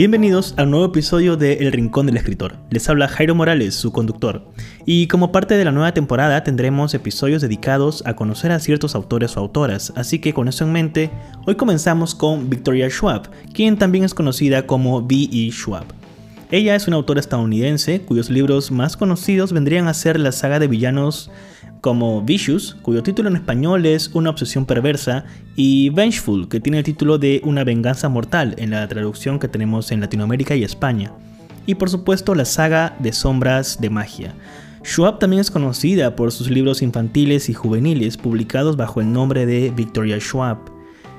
Bienvenidos al nuevo episodio de El Rincón del Escritor. Les habla Jairo Morales, su conductor. Y como parte de la nueva temporada tendremos episodios dedicados a conocer a ciertos autores o autoras, así que con eso en mente, hoy comenzamos con Victoria Schwab, quien también es conocida como B.E. Schwab. Ella es una autora estadounidense cuyos libros más conocidos vendrían a ser la saga de villanos como Vicious, cuyo título en español es Una obsesión perversa, y Vengeful, que tiene el título de Una venganza mortal en la traducción que tenemos en Latinoamérica y España. Y por supuesto la saga de sombras de magia. Schwab también es conocida por sus libros infantiles y juveniles publicados bajo el nombre de Victoria Schwab.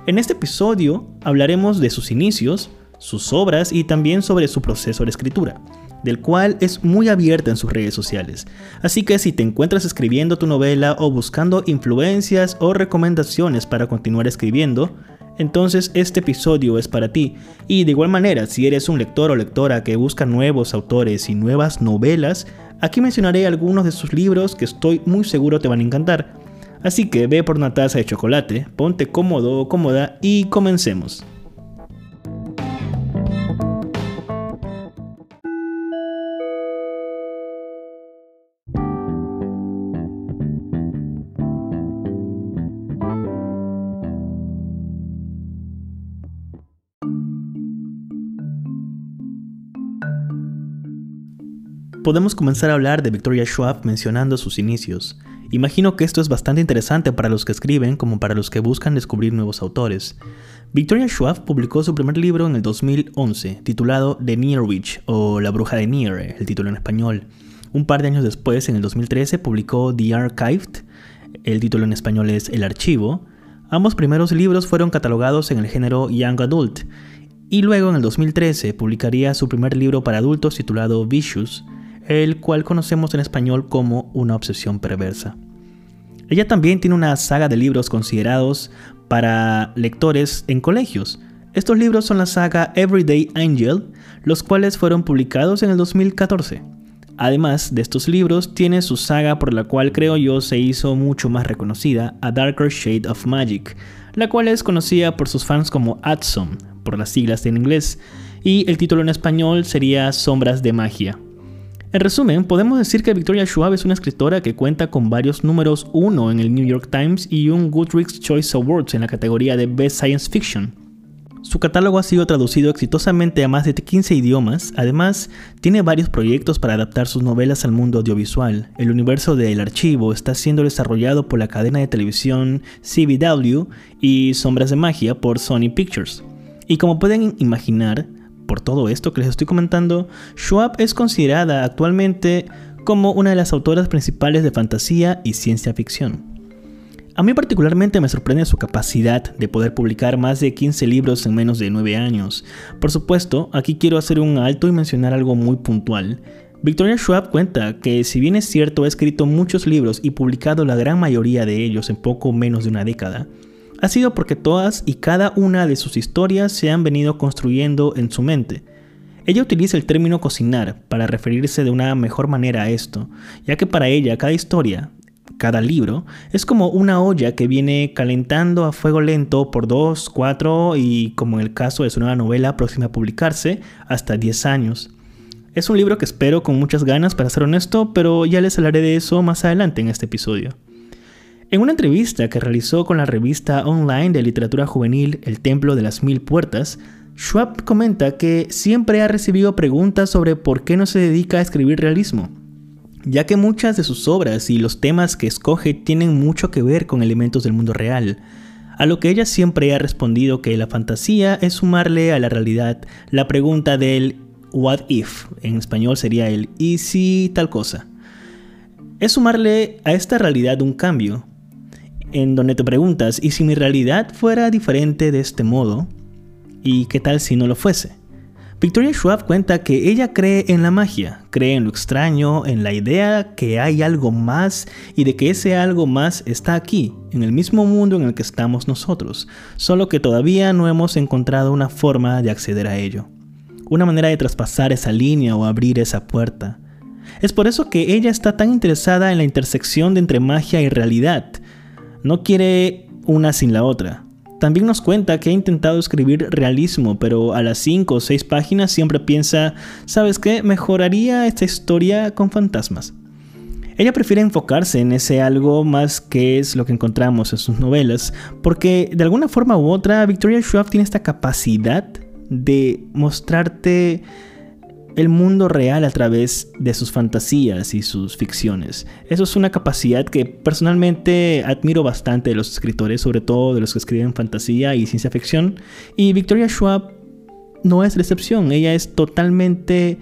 En este episodio hablaremos de sus inicios, sus obras y también sobre su proceso de escritura del cual es muy abierta en sus redes sociales. Así que si te encuentras escribiendo tu novela o buscando influencias o recomendaciones para continuar escribiendo, entonces este episodio es para ti. Y de igual manera, si eres un lector o lectora que busca nuevos autores y nuevas novelas, aquí mencionaré algunos de sus libros que estoy muy seguro te van a encantar. Así que ve por una taza de chocolate, ponte cómodo o cómoda y comencemos. Podemos comenzar a hablar de Victoria Schwab mencionando sus inicios. Imagino que esto es bastante interesante para los que escriben como para los que buscan descubrir nuevos autores. Victoria Schwab publicó su primer libro en el 2011, titulado The Near Witch o La Bruja de Near, el título en español. Un par de años después, en el 2013, publicó The Archived, el título en español es El Archivo. Ambos primeros libros fueron catalogados en el género Young Adult, y luego en el 2013 publicaría su primer libro para adultos titulado Vicious, el cual conocemos en español como Una obsesión perversa. Ella también tiene una saga de libros considerados para lectores en colegios. Estos libros son la saga Everyday Angel, los cuales fueron publicados en el 2014. Además de estos libros, tiene su saga por la cual creo yo se hizo mucho más reconocida, A Darker Shade of Magic, la cual es conocida por sus fans como ADSOM, por las siglas en inglés, y el título en español sería Sombras de Magia. En resumen, podemos decir que Victoria Schwab es una escritora que cuenta con varios números 1 en el New York Times y un Goodreads Choice Awards en la categoría de Best Science Fiction. Su catálogo ha sido traducido exitosamente a más de 15 idiomas, además tiene varios proyectos para adaptar sus novelas al mundo audiovisual. El universo de El Archivo está siendo desarrollado por la cadena de televisión CBW y Sombras de Magia por Sony Pictures. Y como pueden imaginar, por todo esto que les estoy comentando, Schwab es considerada actualmente como una de las autoras principales de fantasía y ciencia ficción. A mí particularmente me sorprende su capacidad de poder publicar más de 15 libros en menos de 9 años. Por supuesto, aquí quiero hacer un alto y mencionar algo muy puntual. Victoria Schwab cuenta que si bien es cierto ha escrito muchos libros y publicado la gran mayoría de ellos en poco menos de una década, ha sido porque todas y cada una de sus historias se han venido construyendo en su mente. Ella utiliza el término cocinar para referirse de una mejor manera a esto, ya que para ella cada historia, cada libro, es como una olla que viene calentando a fuego lento por 2, 4 y, como en el caso de su nueva novela próxima a publicarse, hasta 10 años. Es un libro que espero con muchas ganas, para ser honesto, pero ya les hablaré de eso más adelante en este episodio. En una entrevista que realizó con la revista online de literatura juvenil El Templo de las Mil Puertas, Schwab comenta que siempre ha recibido preguntas sobre por qué no se dedica a escribir realismo, ya que muchas de sus obras y los temas que escoge tienen mucho que ver con elementos del mundo real, a lo que ella siempre ha respondido que la fantasía es sumarle a la realidad la pregunta del what if, en español sería el y si tal cosa. Es sumarle a esta realidad un cambio, en donde te preguntas, ¿y si mi realidad fuera diferente de este modo? ¿Y qué tal si no lo fuese? Victoria Schwab cuenta que ella cree en la magia, cree en lo extraño, en la idea que hay algo más y de que ese algo más está aquí, en el mismo mundo en el que estamos nosotros, solo que todavía no hemos encontrado una forma de acceder a ello, una manera de traspasar esa línea o abrir esa puerta. Es por eso que ella está tan interesada en la intersección de entre magia y realidad, no quiere una sin la otra. También nos cuenta que ha intentado escribir realismo, pero a las 5 o 6 páginas siempre piensa, ¿sabes qué? Mejoraría esta historia con fantasmas. Ella prefiere enfocarse en ese algo más que es lo que encontramos en sus novelas, porque de alguna forma u otra Victoria Schwab tiene esta capacidad de mostrarte el mundo real a través de sus fantasías y sus ficciones. Eso es una capacidad que personalmente admiro bastante de los escritores, sobre todo de los que escriben fantasía y ciencia ficción. Y Victoria Schwab no es la excepción, ella es totalmente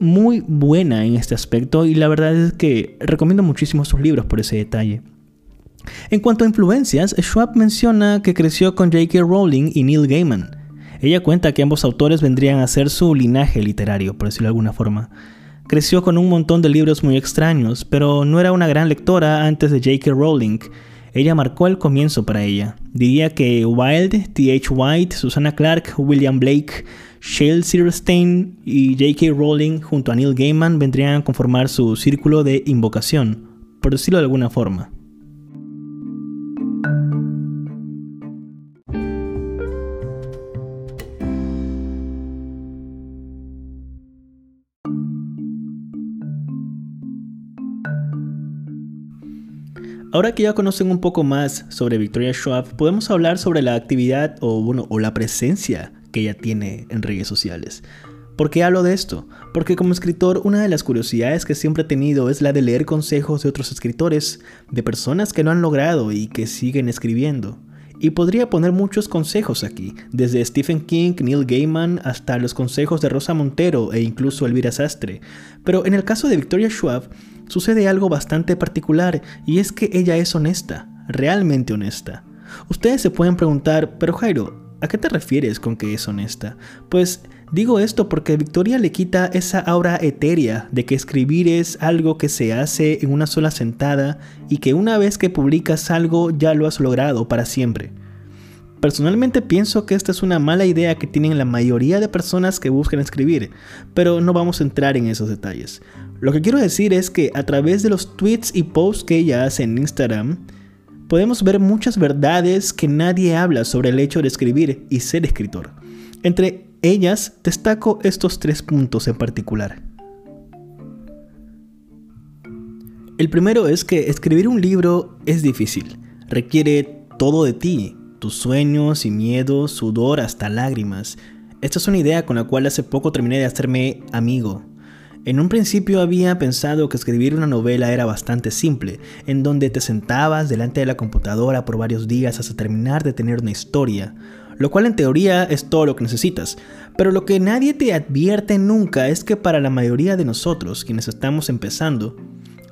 muy buena en este aspecto y la verdad es que recomiendo muchísimo sus libros por ese detalle. En cuanto a influencias, Schwab menciona que creció con J.K. Rowling y Neil Gaiman. Ella cuenta que ambos autores vendrían a ser su linaje literario, por decirlo de alguna forma. Creció con un montón de libros muy extraños, pero no era una gran lectora antes de J.K. Rowling. Ella marcó el comienzo para ella. Diría que Wilde, T.H. White, Susanna Clark, William Blake, Shale Silverstein y J.K. Rowling junto a Neil Gaiman vendrían a conformar su círculo de invocación, por decirlo de alguna forma. Ahora que ya conocen un poco más sobre Victoria Schwab, podemos hablar sobre la actividad o, bueno, o la presencia que ella tiene en redes sociales. ¿Por qué hablo de esto? Porque como escritor una de las curiosidades que siempre he tenido es la de leer consejos de otros escritores, de personas que lo han logrado y que siguen escribiendo. Y podría poner muchos consejos aquí, desde Stephen King, Neil Gaiman, hasta los consejos de Rosa Montero e incluso Elvira Sastre. Pero en el caso de Victoria Schwab, sucede algo bastante particular y es que ella es honesta, realmente honesta. Ustedes se pueden preguntar, pero Jairo, ¿A qué te refieres con que es honesta? Pues digo esto porque Victoria le quita esa aura etérea de que escribir es algo que se hace en una sola sentada y que una vez que publicas algo ya lo has logrado para siempre. Personalmente pienso que esta es una mala idea que tienen la mayoría de personas que buscan escribir, pero no vamos a entrar en esos detalles. Lo que quiero decir es que a través de los tweets y posts que ella hace en Instagram, podemos ver muchas verdades que nadie habla sobre el hecho de escribir y ser escritor. Entre ellas destaco estos tres puntos en particular. El primero es que escribir un libro es difícil, requiere todo de ti, tus sueños y miedos, sudor hasta lágrimas. Esta es una idea con la cual hace poco terminé de hacerme amigo. En un principio había pensado que escribir una novela era bastante simple, en donde te sentabas delante de la computadora por varios días hasta terminar de tener una historia, lo cual en teoría es todo lo que necesitas, pero lo que nadie te advierte nunca es que para la mayoría de nosotros, quienes estamos empezando,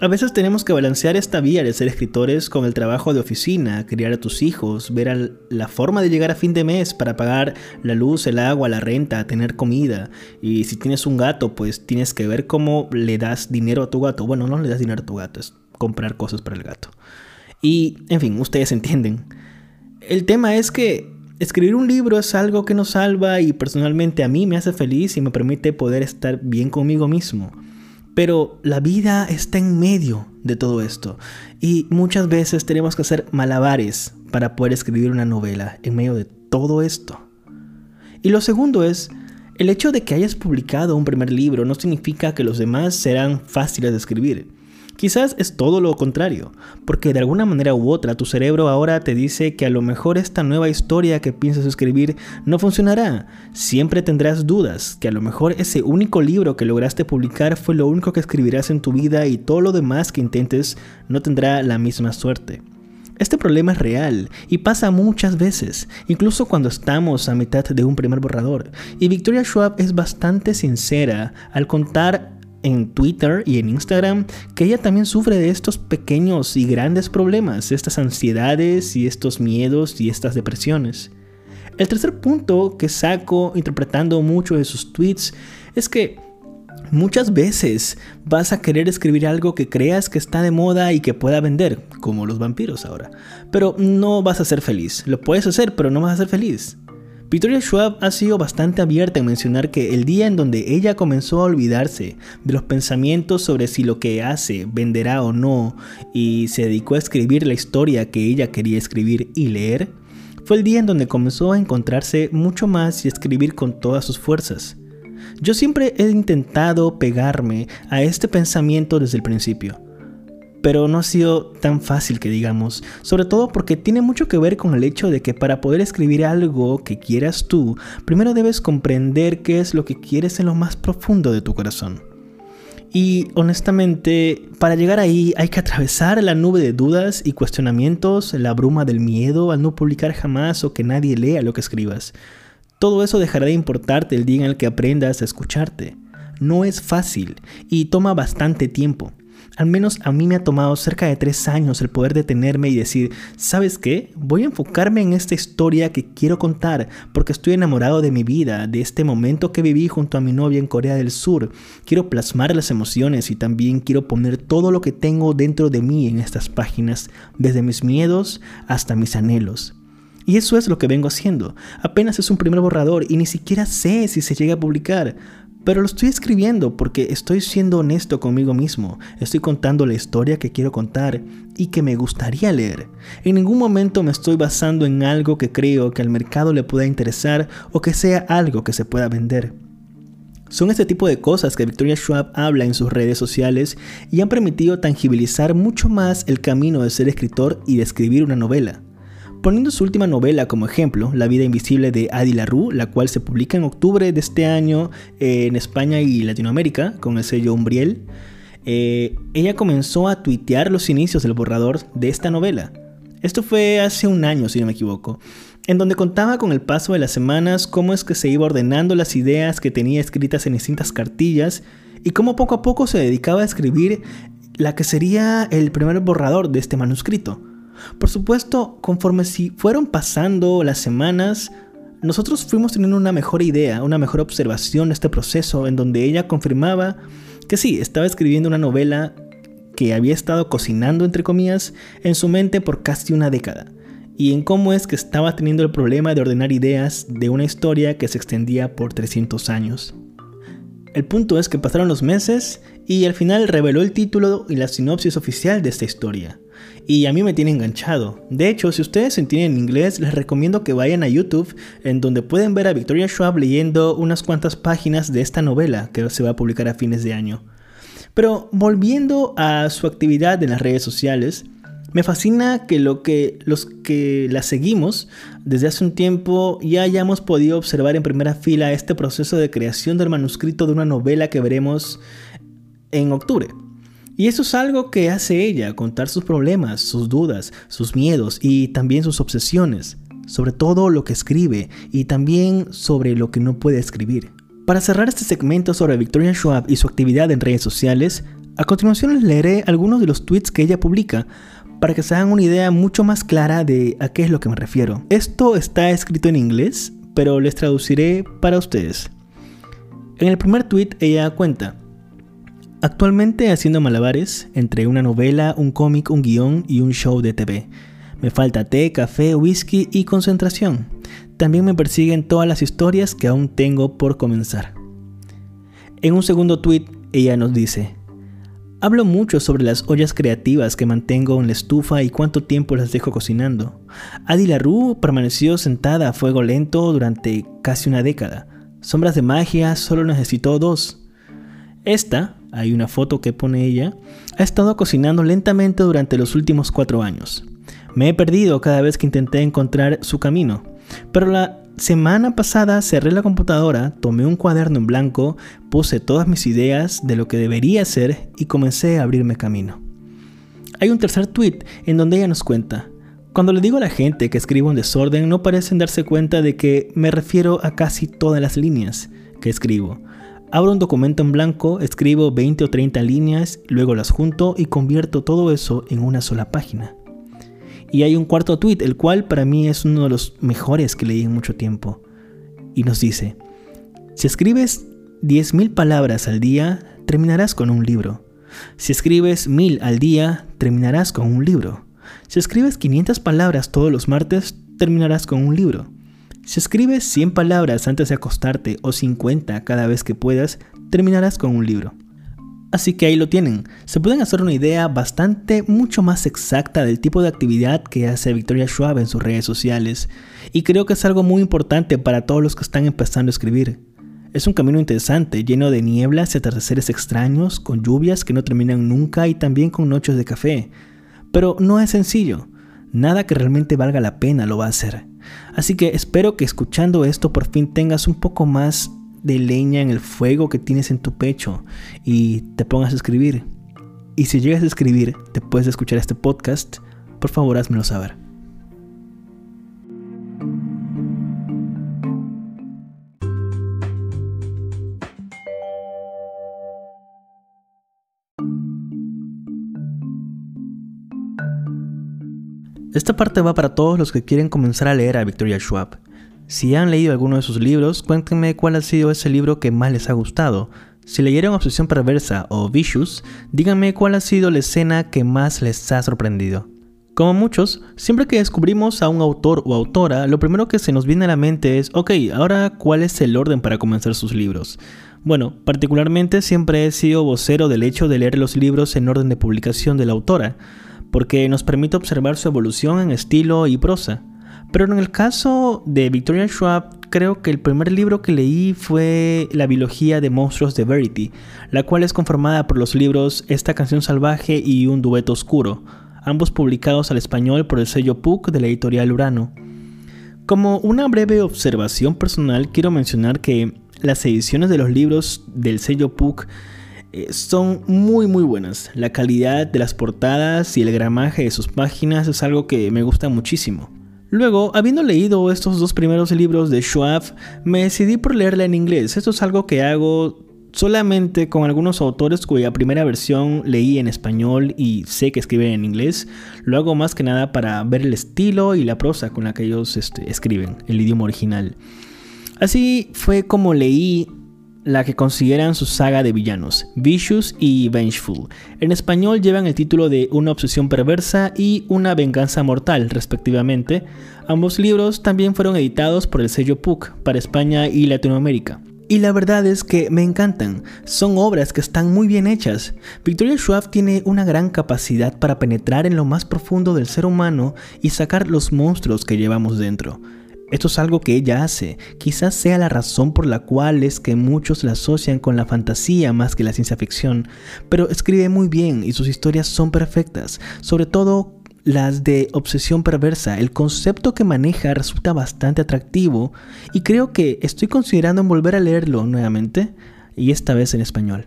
a veces tenemos que balancear esta vía de ser escritores con el trabajo de oficina, criar a tus hijos, ver la forma de llegar a fin de mes para pagar la luz, el agua, la renta, tener comida. Y si tienes un gato, pues tienes que ver cómo le das dinero a tu gato. Bueno, no le das dinero a tu gato, es comprar cosas para el gato. Y, en fin, ustedes entienden. El tema es que escribir un libro es algo que nos salva y personalmente a mí me hace feliz y me permite poder estar bien conmigo mismo. Pero la vida está en medio de todo esto y muchas veces tenemos que hacer malabares para poder escribir una novela en medio de todo esto. Y lo segundo es, el hecho de que hayas publicado un primer libro no significa que los demás serán fáciles de escribir. Quizás es todo lo contrario, porque de alguna manera u otra tu cerebro ahora te dice que a lo mejor esta nueva historia que piensas escribir no funcionará. Siempre tendrás dudas, que a lo mejor ese único libro que lograste publicar fue lo único que escribirás en tu vida y todo lo demás que intentes no tendrá la misma suerte. Este problema es real y pasa muchas veces, incluso cuando estamos a mitad de un primer borrador. Y Victoria Schwab es bastante sincera al contar en Twitter y en Instagram que ella también sufre de estos pequeños y grandes problemas, estas ansiedades y estos miedos y estas depresiones. El tercer punto que saco interpretando mucho de sus tweets es que muchas veces vas a querer escribir algo que creas que está de moda y que pueda vender, como los vampiros ahora, pero no vas a ser feliz. Lo puedes hacer, pero no vas a ser feliz. Victoria Schwab ha sido bastante abierta en mencionar que el día en donde ella comenzó a olvidarse de los pensamientos sobre si lo que hace venderá o no y se dedicó a escribir la historia que ella quería escribir y leer, fue el día en donde comenzó a encontrarse mucho más y escribir con todas sus fuerzas. Yo siempre he intentado pegarme a este pensamiento desde el principio, pero no ha sido tan fácil que digamos, sobre todo porque tiene mucho que ver con el hecho de que para poder escribir algo que quieras tú, primero debes comprender qué es lo que quieres en lo más profundo de tu corazón. Y honestamente, para llegar ahí hay que atravesar la nube de dudas y cuestionamientos, la bruma del miedo al no publicar jamás o que nadie lea lo que escribas. Todo eso dejará de importarte el día en el que aprendas a escucharte. No es fácil y toma bastante tiempo. Al menos a mí me ha tomado cerca de tres años el poder detenerme y decir, ¿sabes qué? Voy a enfocarme en esta historia que quiero contar porque estoy enamorado de mi vida, de este momento que viví junto a mi novia en Corea del Sur. Quiero plasmar las emociones y también quiero poner todo lo que tengo dentro de mí en estas páginas, desde mis miedos hasta mis anhelos. Y eso es lo que vengo haciendo. Apenas es un primer borrador y ni siquiera sé si se llega a publicar. Pero lo estoy escribiendo porque estoy siendo honesto conmigo mismo. Estoy contando la historia que quiero contar y que me gustaría leer. En ningún momento me estoy basando en algo que creo que al mercado le pueda interesar o que sea algo que se pueda vender. Son este tipo de cosas que Victoria Schwab habla en sus redes sociales y han permitido tangibilizar mucho más el camino de ser escritor y de escribir una novela. Poniendo su última novela como ejemplo, La vida invisible de Adi LaRue, la cual se publica en octubre de este año en España y Latinoamérica con el sello Umbriel, eh, ella comenzó a tuitear los inicios del borrador de esta novela. Esto fue hace un año, si no me equivoco, en donde contaba con el paso de las semanas cómo es que se iba ordenando las ideas que tenía escritas en distintas cartillas y cómo poco a poco se dedicaba a escribir la que sería el primer borrador de este manuscrito. Por supuesto, conforme si fueron pasando las semanas, nosotros fuimos teniendo una mejor idea, una mejor observación de este proceso en donde ella confirmaba que sí, estaba escribiendo una novela que había estado cocinando, entre comillas, en su mente por casi una década, y en cómo es que estaba teniendo el problema de ordenar ideas de una historia que se extendía por 300 años. El punto es que pasaron los meses y al final reveló el título y la sinopsis oficial de esta historia y a mí me tiene enganchado. De hecho, si ustedes entienden inglés, les recomiendo que vayan a YouTube, en donde pueden ver a Victoria Schwab leyendo unas cuantas páginas de esta novela que se va a publicar a fines de año. Pero volviendo a su actividad en las redes sociales, me fascina que, lo que los que la seguimos desde hace un tiempo ya hayamos podido observar en primera fila este proceso de creación del manuscrito de una novela que veremos en octubre. Y eso es algo que hace ella, contar sus problemas, sus dudas, sus miedos y también sus obsesiones, sobre todo lo que escribe y también sobre lo que no puede escribir. Para cerrar este segmento sobre Victoria Schwab y su actividad en redes sociales, a continuación les leeré algunos de los tweets que ella publica para que se hagan una idea mucho más clara de a qué es lo que me refiero. Esto está escrito en inglés, pero les traduciré para ustedes. En el primer tweet ella cuenta, Actualmente haciendo malabares entre una novela, un cómic, un guion y un show de TV. Me falta té, café, whisky y concentración. También me persiguen todas las historias que aún tengo por comenzar. En un segundo tweet, ella nos dice, Hablo mucho sobre las ollas creativas que mantengo en la estufa y cuánto tiempo las dejo cocinando. Adi LaRue permaneció sentada a fuego lento durante casi una década. Sombras de magia solo necesitó dos. Esta, hay una foto que pone ella, ha estado cocinando lentamente durante los últimos cuatro años. Me he perdido cada vez que intenté encontrar su camino, pero la semana pasada cerré la computadora, tomé un cuaderno en blanco, puse todas mis ideas de lo que debería ser y comencé a abrirme camino. Hay un tercer tweet en donde ella nos cuenta, cuando le digo a la gente que escribo un desorden no parecen darse cuenta de que me refiero a casi todas las líneas que escribo. Abro un documento en blanco, escribo 20 o 30 líneas, luego las junto y convierto todo eso en una sola página. Y hay un cuarto tweet, el cual para mí es uno de los mejores que leí en mucho tiempo. Y nos dice, si escribes 10.000 palabras al día, terminarás con un libro. Si escribes 1000 al día, terminarás con un libro. Si escribes 500 palabras todos los martes, terminarás con un libro. Si escribes 100 palabras antes de acostarte o 50 cada vez que puedas, terminarás con un libro. Así que ahí lo tienen. Se pueden hacer una idea bastante mucho más exacta del tipo de actividad que hace Victoria Schwab en sus redes sociales. Y creo que es algo muy importante para todos los que están empezando a escribir. Es un camino interesante, lleno de nieblas y atardeceres extraños, con lluvias que no terminan nunca y también con noches de café. Pero no es sencillo. Nada que realmente valga la pena lo va a hacer. Así que espero que escuchando esto por fin tengas un poco más de leña en el fuego que tienes en tu pecho y te pongas a escribir. Y si llegas a escribir después de escuchar este podcast, por favor házmelo saber. Esta parte va para todos los que quieren comenzar a leer a Victoria Schwab. Si han leído alguno de sus libros, cuéntenme cuál ha sido ese libro que más les ha gustado. Si leyeron Obsesión Perversa o Vicious, díganme cuál ha sido la escena que más les ha sorprendido. Como muchos, siempre que descubrimos a un autor o autora, lo primero que se nos viene a la mente es, ok, ahora cuál es el orden para comenzar sus libros. Bueno, particularmente siempre he sido vocero del hecho de leer los libros en orden de publicación de la autora, porque nos permite observar su evolución en estilo y prosa. Pero en el caso de Victoria Schwab, creo que el primer libro que leí fue La biología de monstruos de Verity, la cual es conformada por los libros Esta canción salvaje y Un dueto oscuro, ambos publicados al español por el sello Puck de la editorial Urano. Como una breve observación personal, quiero mencionar que las ediciones de los libros del sello Puck eh, son muy muy buenas. La calidad de las portadas y el gramaje de sus páginas es algo que me gusta muchísimo. Luego, habiendo leído estos dos primeros libros de Schwab, me decidí por leerla en inglés. Esto es algo que hago solamente con algunos autores cuya primera versión leí en español y sé que escriben en inglés. Lo hago más que nada para ver el estilo y la prosa con la que ellos este, escriben, el idioma original. Así fue como leí la que consideran su saga de villanos, Vicious y Vengeful. En español llevan el título de Una obsesión perversa y Una venganza mortal, respectivamente. Ambos libros también fueron editados por el sello Puck para España y Latinoamérica. Y la verdad es que me encantan, son obras que están muy bien hechas. Victoria Schwab tiene una gran capacidad para penetrar en lo más profundo del ser humano y sacar los monstruos que llevamos dentro. Esto es algo que ella hace. Quizás sea la razón por la cual es que muchos la asocian con la fantasía más que la ciencia ficción, pero escribe muy bien y sus historias son perfectas, sobre todo las de obsesión perversa. El concepto que maneja resulta bastante atractivo y creo que estoy considerando en volver a leerlo nuevamente y esta vez en español.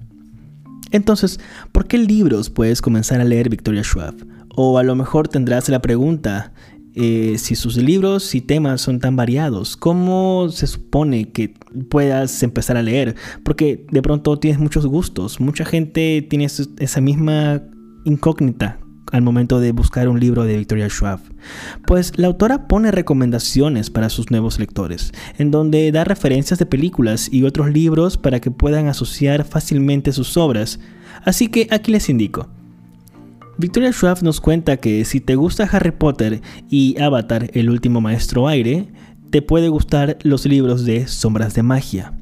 Entonces, ¿por qué libros puedes comenzar a leer Victoria Schwab? O a lo mejor tendrás la pregunta, eh, si sus libros y temas son tan variados, ¿cómo se supone que puedas empezar a leer? Porque de pronto tienes muchos gustos, mucha gente tiene esa misma incógnita al momento de buscar un libro de Victoria Schwab. Pues la autora pone recomendaciones para sus nuevos lectores, en donde da referencias de películas y otros libros para que puedan asociar fácilmente sus obras. Así que aquí les indico. Victoria Schwab nos cuenta que si te gusta Harry Potter y Avatar, el último maestro aire, te puede gustar los libros de Sombras de Magia.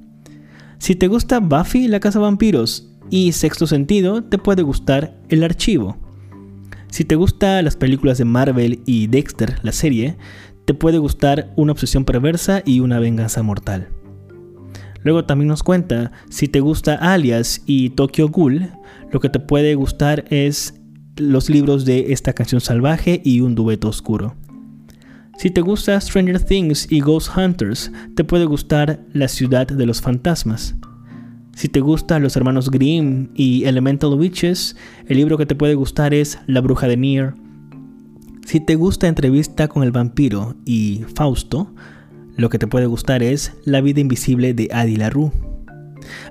Si te gusta Buffy la Casa Vampiros y Sexto Sentido, te puede gustar El Archivo. Si te gustan las películas de Marvel y Dexter, la serie, te puede gustar Una obsesión perversa y Una venganza mortal. Luego también nos cuenta, si te gusta Alias y Tokyo Ghoul, lo que te puede gustar es los libros de Esta canción salvaje y Un dueto oscuro. Si te gusta Stranger Things y Ghost Hunters, te puede gustar La ciudad de los fantasmas. Si te gusta Los hermanos Grimm y Elemental Witches, el libro que te puede gustar es La bruja de Nier. Si te gusta Entrevista con el vampiro y Fausto, lo que te puede gustar es La vida invisible de Adi LaRue.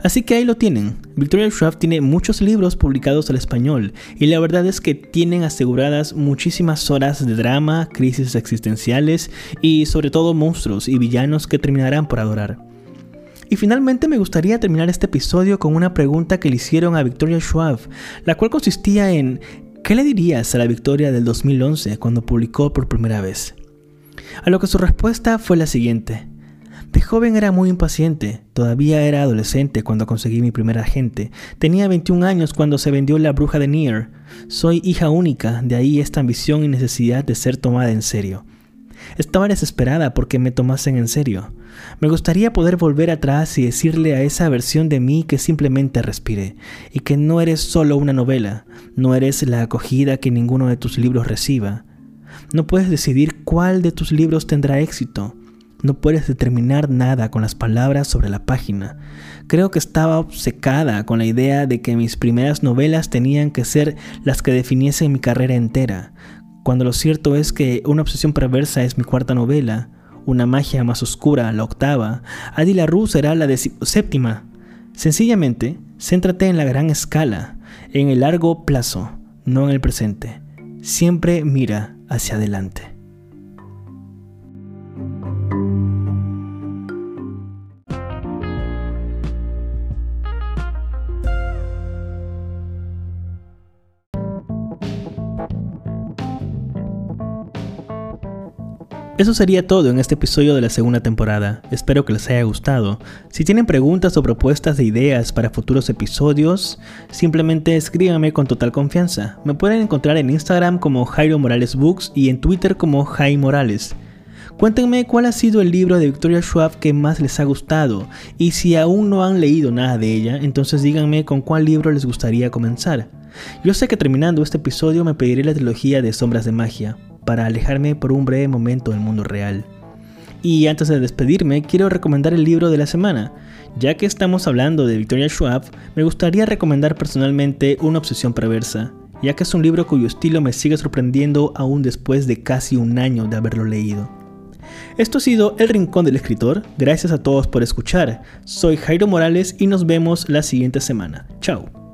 Así que ahí lo tienen. Victoria Schwab tiene muchos libros publicados al español y la verdad es que tienen aseguradas muchísimas horas de drama, crisis existenciales y sobre todo monstruos y villanos que terminarán por adorar. Y finalmente me gustaría terminar este episodio con una pregunta que le hicieron a Victoria Schwab, la cual consistía en ¿qué le dirías a la Victoria del 2011 cuando publicó por primera vez? A lo que su respuesta fue la siguiente. De joven era muy impaciente, todavía era adolescente cuando conseguí mi primer agente, tenía 21 años cuando se vendió La Bruja de Nier. Soy hija única, de ahí esta ambición y necesidad de ser tomada en serio. Estaba desesperada porque me tomasen en serio. Me gustaría poder volver atrás y decirle a esa versión de mí que simplemente respire y que no eres solo una novela, no eres la acogida que ninguno de tus libros reciba. No puedes decidir cuál de tus libros tendrá éxito. No puedes determinar nada con las palabras sobre la página. Creo que estaba obcecada con la idea de que mis primeras novelas tenían que ser las que definiesen mi carrera entera, cuando lo cierto es que Una obsesión perversa es mi cuarta novela, Una magia más oscura, la octava, Adi la Rue será la séptima. Sencillamente, céntrate en la gran escala, en el largo plazo, no en el presente. Siempre mira hacia adelante. Eso sería todo en este episodio de la segunda temporada. Espero que les haya gustado. Si tienen preguntas o propuestas de ideas para futuros episodios, simplemente escríbanme con total confianza. Me pueden encontrar en Instagram como Jairo Morales Books y en Twitter como Jaime Morales. Cuéntenme cuál ha sido el libro de Victoria Schwab que más les ha gustado y si aún no han leído nada de ella, entonces díganme con cuál libro les gustaría comenzar. Yo sé que terminando este episodio me pediré la trilogía de Sombras de Magia, para alejarme por un breve momento del mundo real. Y antes de despedirme, quiero recomendar el libro de la semana. Ya que estamos hablando de Victoria Schwab, me gustaría recomendar personalmente Una obsesión perversa, ya que es un libro cuyo estilo me sigue sorprendiendo aún después de casi un año de haberlo leído. Esto ha sido El Rincón del Escritor, gracias a todos por escuchar. Soy Jairo Morales y nos vemos la siguiente semana. Chao.